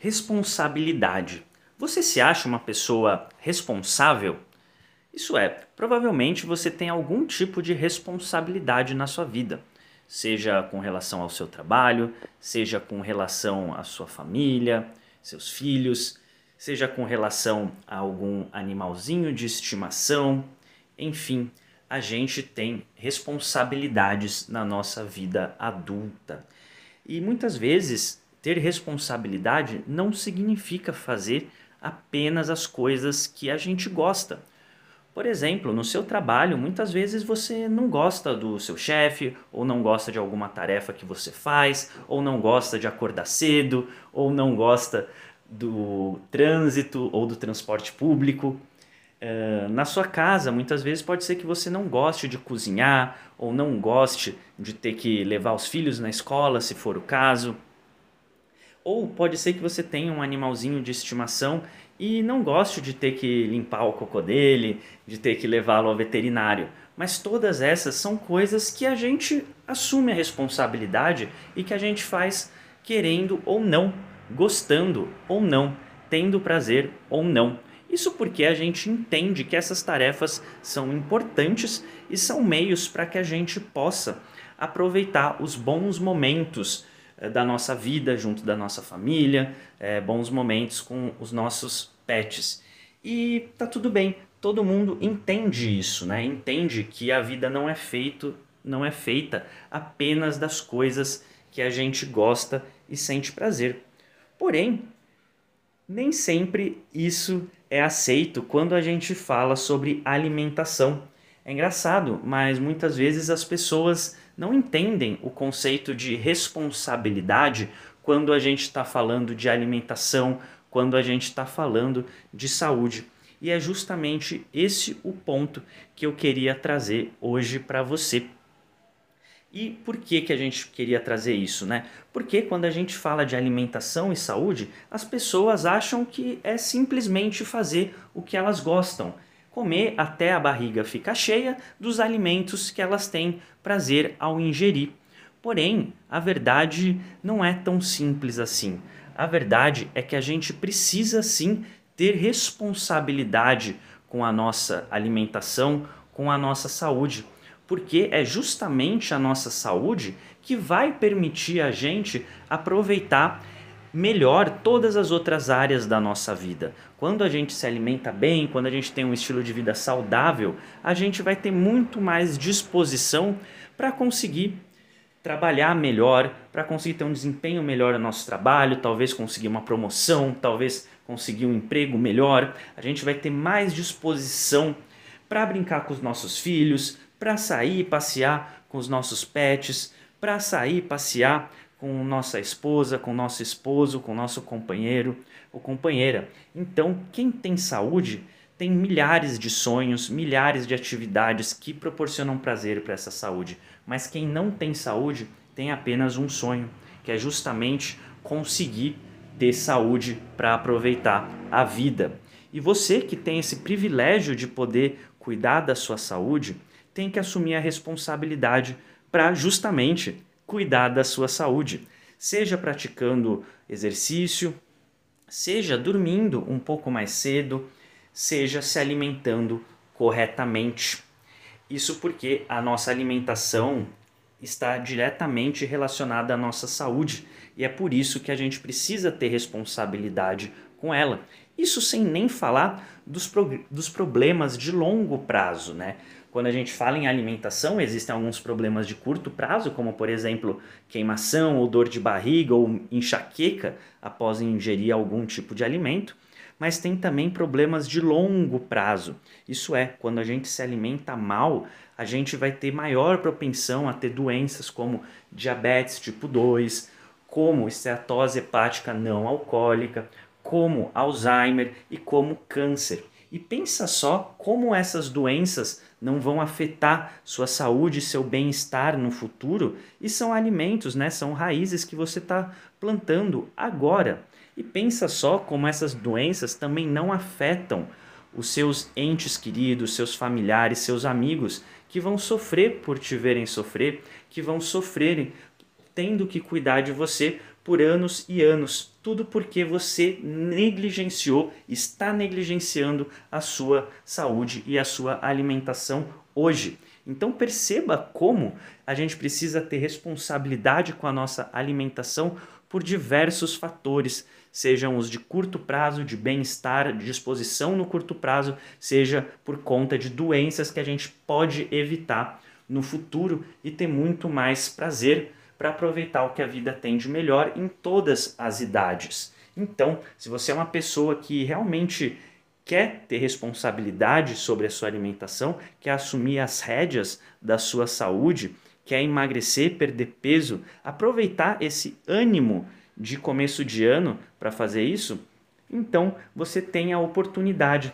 Responsabilidade. Você se acha uma pessoa responsável? Isso é, provavelmente você tem algum tipo de responsabilidade na sua vida, seja com relação ao seu trabalho, seja com relação à sua família, seus filhos, seja com relação a algum animalzinho de estimação, enfim, a gente tem responsabilidades na nossa vida adulta. E muitas vezes ter responsabilidade não significa fazer apenas as coisas que a gente gosta. Por exemplo, no seu trabalho, muitas vezes você não gosta do seu chefe, ou não gosta de alguma tarefa que você faz, ou não gosta de acordar cedo, ou não gosta do trânsito ou do transporte público. Uh, na sua casa, muitas vezes pode ser que você não goste de cozinhar, ou não goste de ter que levar os filhos na escola, se for o caso. Ou pode ser que você tenha um animalzinho de estimação e não goste de ter que limpar o cocô dele, de ter que levá-lo ao veterinário. Mas todas essas são coisas que a gente assume a responsabilidade e que a gente faz querendo ou não, gostando ou não, tendo prazer ou não. Isso porque a gente entende que essas tarefas são importantes e são meios para que a gente possa aproveitar os bons momentos da nossa vida junto da nossa família, é, bons momentos com os nossos pets. E tá tudo bem, todo mundo entende isso, né? Entende que a vida não é feito, não é feita apenas das coisas que a gente gosta e sente prazer. Porém, nem sempre isso é aceito quando a gente fala sobre alimentação. É engraçado, mas muitas vezes as pessoas não entendem o conceito de responsabilidade quando a gente está falando de alimentação, quando a gente está falando de saúde. E é justamente esse o ponto que eu queria trazer hoje para você. E por que, que a gente queria trazer isso, né? Porque quando a gente fala de alimentação e saúde, as pessoas acham que é simplesmente fazer o que elas gostam comer até a barriga ficar cheia dos alimentos que elas têm prazer ao ingerir. Porém, a verdade não é tão simples assim. A verdade é que a gente precisa sim ter responsabilidade com a nossa alimentação, com a nossa saúde, porque é justamente a nossa saúde que vai permitir a gente aproveitar melhor todas as outras áreas da nossa vida. Quando a gente se alimenta bem, quando a gente tem um estilo de vida saudável, a gente vai ter muito mais disposição para conseguir trabalhar melhor, para conseguir ter um desempenho melhor no nosso trabalho, talvez conseguir uma promoção, talvez conseguir um emprego melhor. A gente vai ter mais disposição para brincar com os nossos filhos, para sair passear com os nossos pets, para sair passear com nossa esposa, com nosso esposo, com nosso companheiro ou companheira. Então, quem tem saúde tem milhares de sonhos, milhares de atividades que proporcionam prazer para essa saúde. Mas quem não tem saúde tem apenas um sonho, que é justamente conseguir ter saúde para aproveitar a vida. E você que tem esse privilégio de poder cuidar da sua saúde, tem que assumir a responsabilidade para justamente cuidar da sua saúde, seja praticando exercício, seja dormindo um pouco mais cedo, seja se alimentando corretamente. Isso porque a nossa alimentação está diretamente relacionada à nossa saúde e é por isso que a gente precisa ter responsabilidade com ela. Isso sem nem falar dos, dos problemas de longo prazo, né? Quando a gente fala em alimentação, existem alguns problemas de curto prazo, como por exemplo queimação ou dor de barriga ou enxaqueca após ingerir algum tipo de alimento, mas tem também problemas de longo prazo. Isso é, quando a gente se alimenta mal, a gente vai ter maior propensão a ter doenças como diabetes tipo 2, como esteatose hepática não alcoólica, como Alzheimer e como câncer. E pensa só como essas doenças não vão afetar sua saúde e seu bem-estar no futuro. E são alimentos, né? são raízes que você está plantando agora. E pensa só como essas doenças também não afetam os seus entes queridos, seus familiares, seus amigos, que vão sofrer por te verem sofrer, que vão sofrerem tendo que cuidar de você por anos e anos. Tudo porque você negligenciou, está negligenciando a sua saúde e a sua alimentação hoje. Então perceba como a gente precisa ter responsabilidade com a nossa alimentação por diversos fatores, sejam os de curto prazo, de bem-estar, de disposição no curto prazo, seja por conta de doenças que a gente pode evitar no futuro e ter muito mais prazer para aproveitar o que a vida tem de melhor em todas as idades. Então, se você é uma pessoa que realmente quer ter responsabilidade sobre a sua alimentação, quer assumir as rédeas da sua saúde, quer emagrecer, perder peso, aproveitar esse ânimo de começo de ano para fazer isso, então você tem a oportunidade.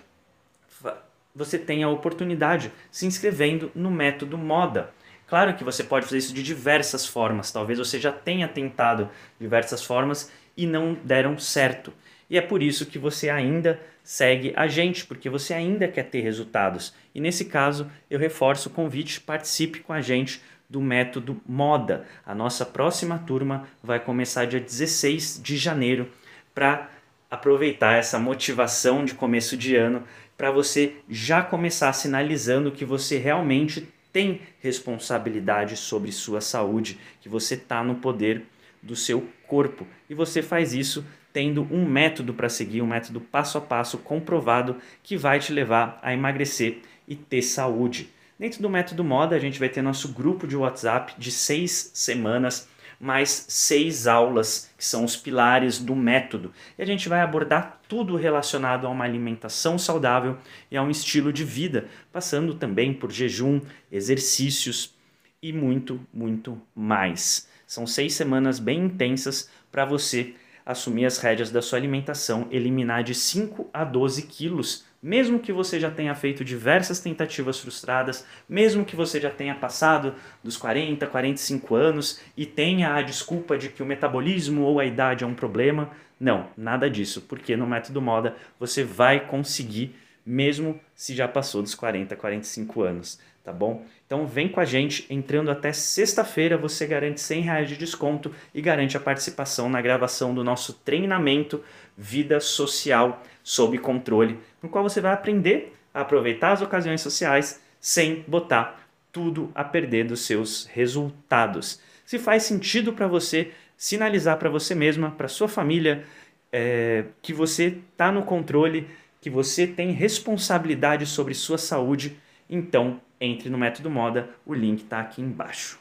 Você tem a oportunidade se inscrevendo no método moda. Claro que você pode fazer isso de diversas formas. Talvez você já tenha tentado diversas formas e não deram certo. E é por isso que você ainda segue a gente, porque você ainda quer ter resultados. E nesse caso, eu reforço o convite, participe com a gente do método Moda. A nossa próxima turma vai começar dia 16 de janeiro para aproveitar essa motivação de começo de ano para você já começar sinalizando que você realmente tem responsabilidade sobre sua saúde, que você está no poder do seu corpo. E você faz isso tendo um método para seguir, um método passo a passo comprovado que vai te levar a emagrecer e ter saúde. Dentro do método moda, a gente vai ter nosso grupo de WhatsApp de seis semanas, mais seis aulas, que são os pilares do método. E a gente vai abordar tudo relacionado a uma alimentação saudável e a um estilo de vida, passando também por jejum, exercícios e muito, muito mais. São seis semanas bem intensas para você assumir as rédeas da sua alimentação, eliminar de 5 a 12 quilos, mesmo que você já tenha feito diversas tentativas frustradas, mesmo que você já tenha passado dos 40, 45 anos e tenha a desculpa de que o metabolismo ou a idade é um problema. Não, nada disso, porque no método moda você vai conseguir mesmo se já passou dos 40, 45 anos, tá bom? Então vem com a gente, entrando até sexta-feira você garante 100 reais de desconto e garante a participação na gravação do nosso treinamento Vida Social sob Controle, no qual você vai aprender a aproveitar as ocasiões sociais sem botar tudo a perder dos seus resultados. Se faz sentido para você, sinalizar para você mesma, para sua família, é, que você está no controle que você tem responsabilidade sobre sua saúde, então entre no Método Moda, o link está aqui embaixo.